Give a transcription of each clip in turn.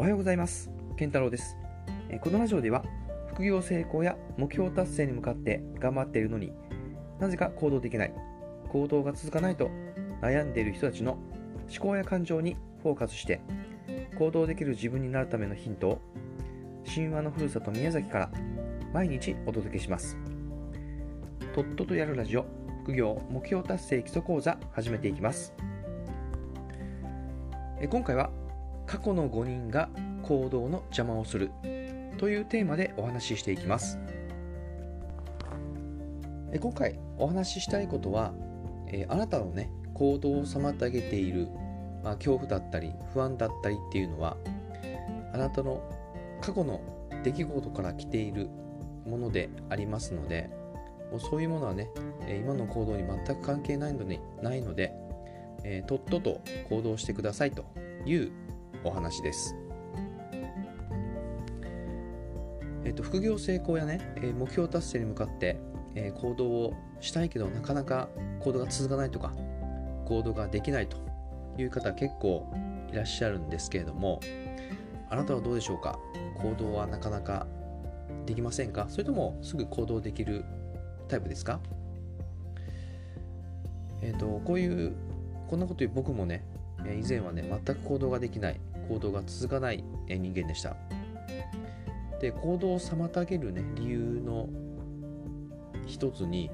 おはようございます。健太郎です。このラジオでは副業成功や目標達成に向かって頑張っているのになぜか行動できない行動が続かないと悩んでいる人たちの思考や感情にフォーカスして行動できる自分になるためのヒントを神話のふるさと宮崎から毎日お届けします。とっととやるラジオ副業目標達成基礎講座始めていきます。今回は過去の5人が行動の邪魔をするというテーマでお話ししていきます。今回お話ししたいことはあなたのね行動を妨げている、まあ、恐怖だったり不安だったりっていうのはあなたの過去の出来事から来ているものでありますのでもうそういうものはね今の行動に全く関係ないのでないので、えー、とっとと行動してくださいというお話です。えっと、副業成功やね、え目標達成に向かって、え行動をしたいけどなかなか行動が続かないとか行動ができないという方結構いらっしゃるんですけれどもあなたはどうでしょうか？行動はなかなかできませんか？それともすぐ行動できるタイプですか？えっ、ー、とこういうこんなこと言う僕もね以前はね全く行動ができない。行動が続かない人間でした。で行動を妨げるね理由の一つに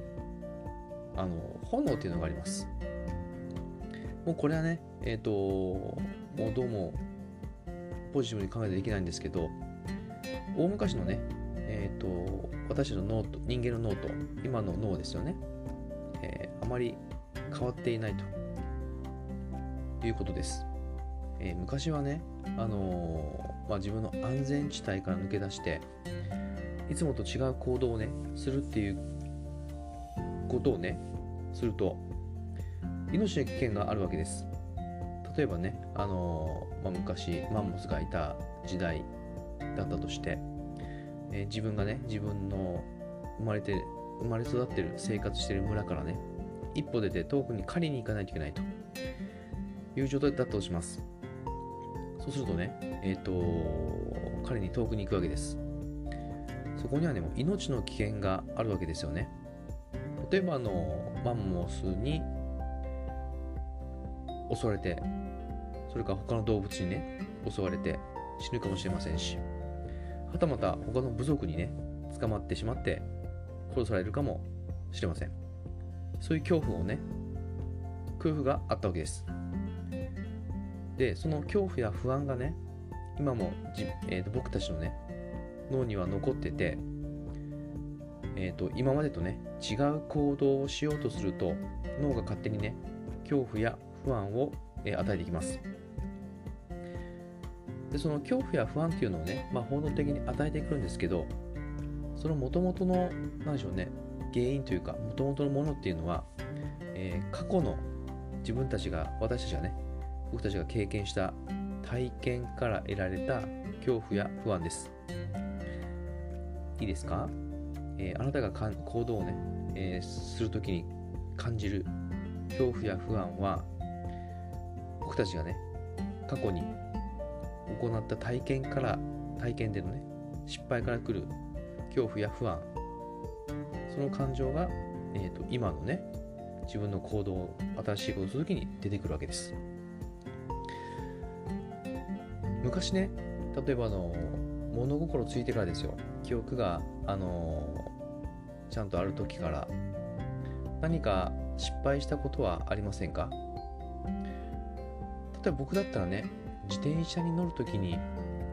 あの炎っていうのがあります。もうこれはねえっ、ー、ともうどうもポジティブに考えてできないんですけど大昔のねえっ、ー、と私の脳と人間の脳と今の脳ですよね、えー、あまり変わっていないということです。えー、昔はね、あのー、まあ、自分の安全地帯から抜け出していつもと違う行動をねするっていうことをねすると命の危険があるわけです。例えばね、あのー、まあ、昔マンモスがいた時代だったとして、え自分がね自分の生まれて生まれ育ってる生活してる村からね一歩出て遠くに狩りに行かないといけないという状態だったとします。そうするとね、えっ、ー、と、彼に遠くに行くわけです。そこにはね、もう命の危険があるわけですよね。例えば、あの、マンモスに襲われて、それから他の動物にね、襲われて死ぬかもしれませんし、はたまた他の部族にね、捕まってしまって殺されるかもしれません。そういう恐怖をね、空腹があったわけです。でその恐怖や不安がね今もじ、えー、と僕たちのね脳には残ってて、えーと、今までとね違う行動をしようとすると脳が勝手にね恐怖や不安を、えー、与えていきます。でその恐怖や不安っていうのをね、まあ、本能的に与えてくるんですけどその元々の何でしょうね原因というか元々のものっていうのは、えー、過去の自分たちが私たちがね僕たちが経験した体験から得られた恐怖や不安です。いいですか、えー、あなたがかん行動をね、えー、するときに感じる恐怖や不安は僕たちがね過去に行った体験から体験でのね失敗から来る恐怖や不安その感情が、えーと、と今のね自分の行動新しいことをするときに出てくるわけです。昔ね例えばあの物心ついてからですよ。記憶があのちゃんとある時から。何か失敗したことはありませんか？例えば僕だったらね自転車に乗る時に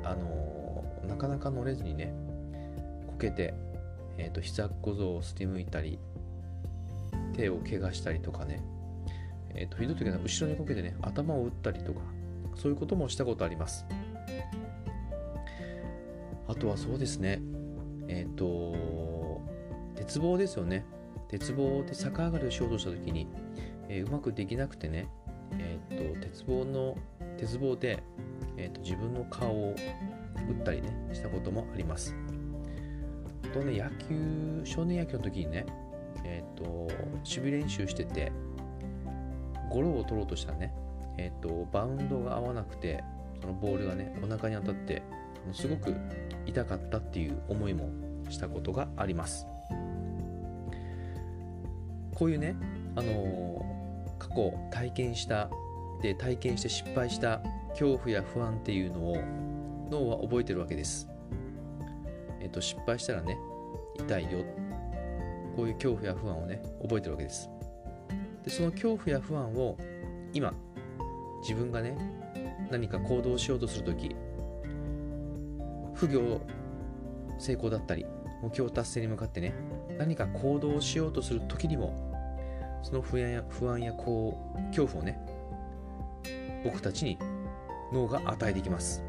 あのなかなか乗れずにねこけて、えーと、膝小僧をすりむいたり手を怪我したりとかね、えーと、とひどい時は後ろにこけてね頭を打ったりとかそういうこともしたことあります。とはそうですね。えっ、ー、と、鉄棒ですよね。鉄棒で逆上がりをしようとした時に、えー、うまくできなくてね、えっ、ー、と、鉄棒の、鉄棒で、えっと自分の顔を打ったりね、したこともあります。あとね、野球、少年野球の時にね、えっ、と、守備練習してて、ゴロを取ろうとしたらね、えっ、と、バウンドが合わなくて、そのボールがねお腹に当たってすごく痛かったっていう思いもしたことがあります。こういうねあの過去体験したで体験して失敗した恐怖や不安っていうのを脳は覚えてるわけです。えっと失敗したらね痛いよ。こういう恐怖や不安をね覚えてるわけです。でその恐怖や不安を今自分がね何か行動しようとするとき副業成功だったり目標達成に向かってね何か行動しようとする時にもその不安や不安やこう恐怖をね僕たちに脳が与えていきます。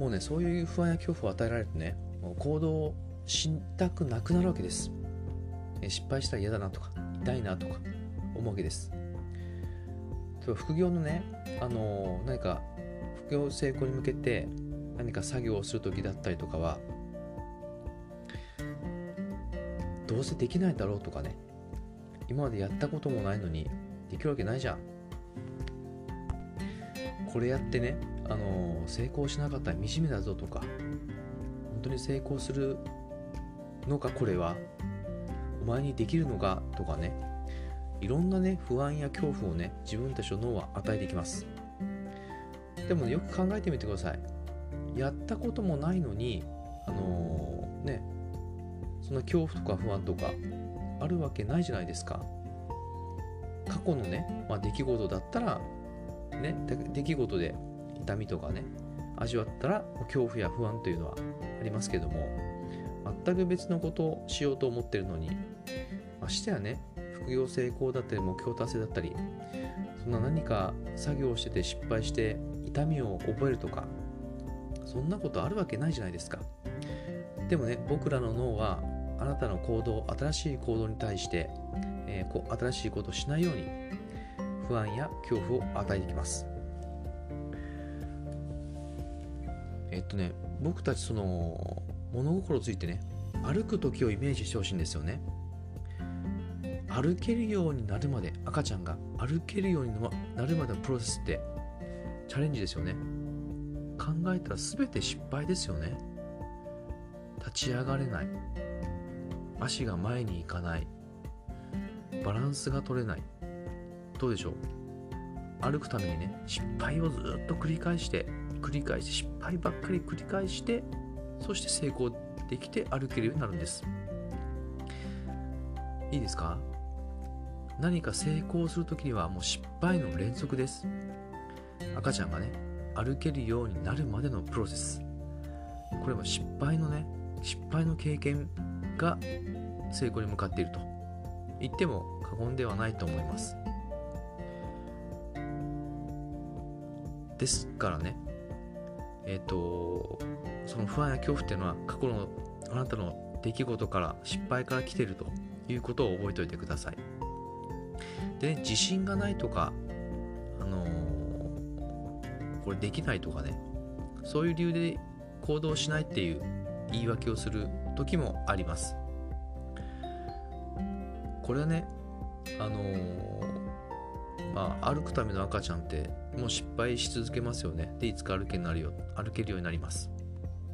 もうねそういう不安や恐怖を与えられるとねもう行動したくなくなるわけです。失敗したら嫌だなとか痛いなとか思うわけです。副業のね、あの何か副業成功に向けて何か作業をする時だったりとかはどうせできないだろうとかね。今までやったこともないのにできるわけないじゃん。これやってね、あの成功しなかったら惨めだぞとか本当に成功するのかこれはお前にできるのかとかね。いろんなね不安や恐怖をね自分たちの脳は与えていきます。でも、ね、よく考えてみてください。やったこともないのにあのー、ねそんな恐怖とか不安とかあるわけないじゃないですか。過去のね、まあ、出来事だったらね出来事で痛みとかね味わったら恐怖や不安というのはありますけども全く別のことをしようと思ってるのにましてやね副業成功だったり目標達成だったりそんな何か作業してて失敗して痛みを覚えるとかそんなことあるわけないじゃないですか。でもね僕らの脳はあなたの行動新しい行動に対して、えー、こう新しいことをしないように不安や恐怖を与えてきます。えっとね僕たちその物心ついてね歩く時をイメージしてほしいんですよね。歩けるようになるまで赤ちゃんが歩けるようになるまでのプロセスってチャレンジですよね。考えたら全て失敗ですよね。立ち上がれない。足が前に行かない。バランスが取れない。どうでしょう？歩くためにね失敗をずっと繰り返して繰り返して失敗ばっかり繰り返してそして成功できて歩けるようになるんです。いいですか？何か成功するときにはもう失敗の連続です。赤ちゃんがね歩けるようになるまでのプロセス。これは失敗のね失敗の経験が成功に向かっていると。言っても過言ではないと思います。ですからねえっ、ー、とその不安や恐怖っていうのは過去のあなたの出来事から失敗から来ているということを覚えておいてください。で、ね、自信がないとかあの、これできないとかね。そういう理由で行動しないっていう言い訳をする時もあります。これはねあのー、まあ歩くための赤ちゃんってもう失敗し続けますよね。でいつか歩けなるよ歩けるようになります。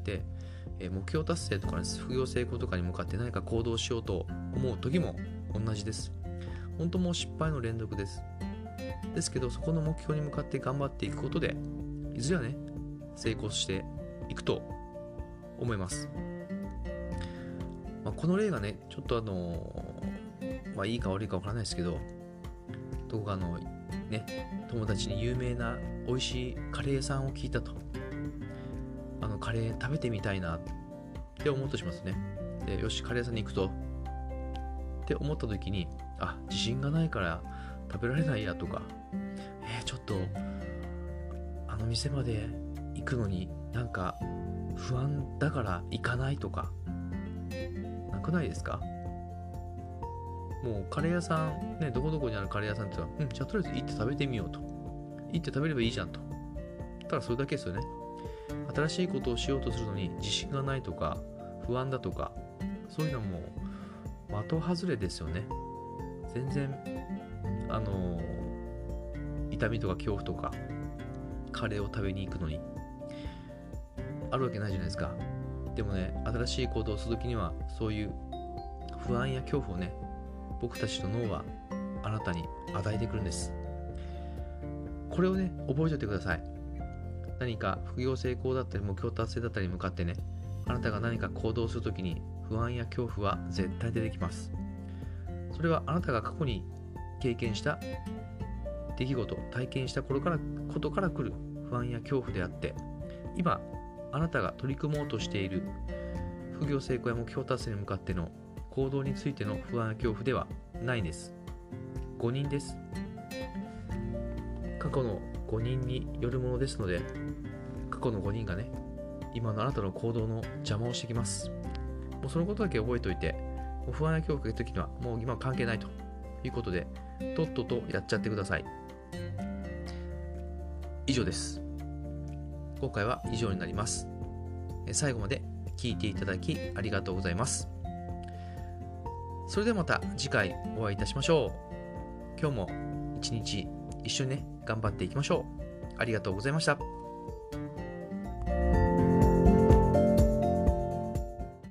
で、目標達成とか、ね、副業成功とかに向かって何か行動しようと思う時も同じです。本当もう失敗の連続です。ですけどそこの目標に向かって頑張っていくことでいずれはね成功していくと思います、まあ、この例がねちょっとあのまあいいか悪いかわからないですけどどこかのね友達に有名な美味しいカレー屋さんを聞いたと。あのカレー食べてみたいなって思うとしますね。でよしカレー屋さんに行くと。って思った時にあ自信がないから食べられないやとか。えー、ちょっとの店まで行くのになんか不安だから行かないとかなくないですか？もうカレー屋さん、ね、どこどこにあるカレー屋さんって言ったら、うん、じゃあとりあえず行って食べてみようと。行って食べればいいじゃんと。ただそれだけですよね。新しいことをしようとするのに自信がないとか、不安だとか、そういうのはもう的外れですよね。全然、あの、痛みとか恐怖とかカレーを食べに行くのに。あるわけないじゃないですか。でもね新しい行動をするときにはそういう不安や恐怖をね僕たちの脳はあなたに与えてくるんです。これをね覚えておいてください。何か副業成功だったり目標達成だったりに向かってねあなたが何か行動するときに不安や恐怖は絶対出てきます。それはあなたが過去に経験した出来事体験した頃からことから来る不安や恐怖であって今あなたが取り組もうとしている副業成功や目標達成に向かっての行動についての不安や恐怖ではないんです。誤認です。過去の誤認によるものですので過去の5人がね今のあなたの行動の邪魔をしてきます。もうそのことだけ覚えておいてもう不安や恐怖が来た時にはもう今は関係ないということでとっととやっちゃってください。以上です。今回は以上になります。最後まで聞いていただきありがとうございます。それではまた次回お会いいたしましょう。今日も一日一緒にね頑張っていきましょう。ありがとうございました。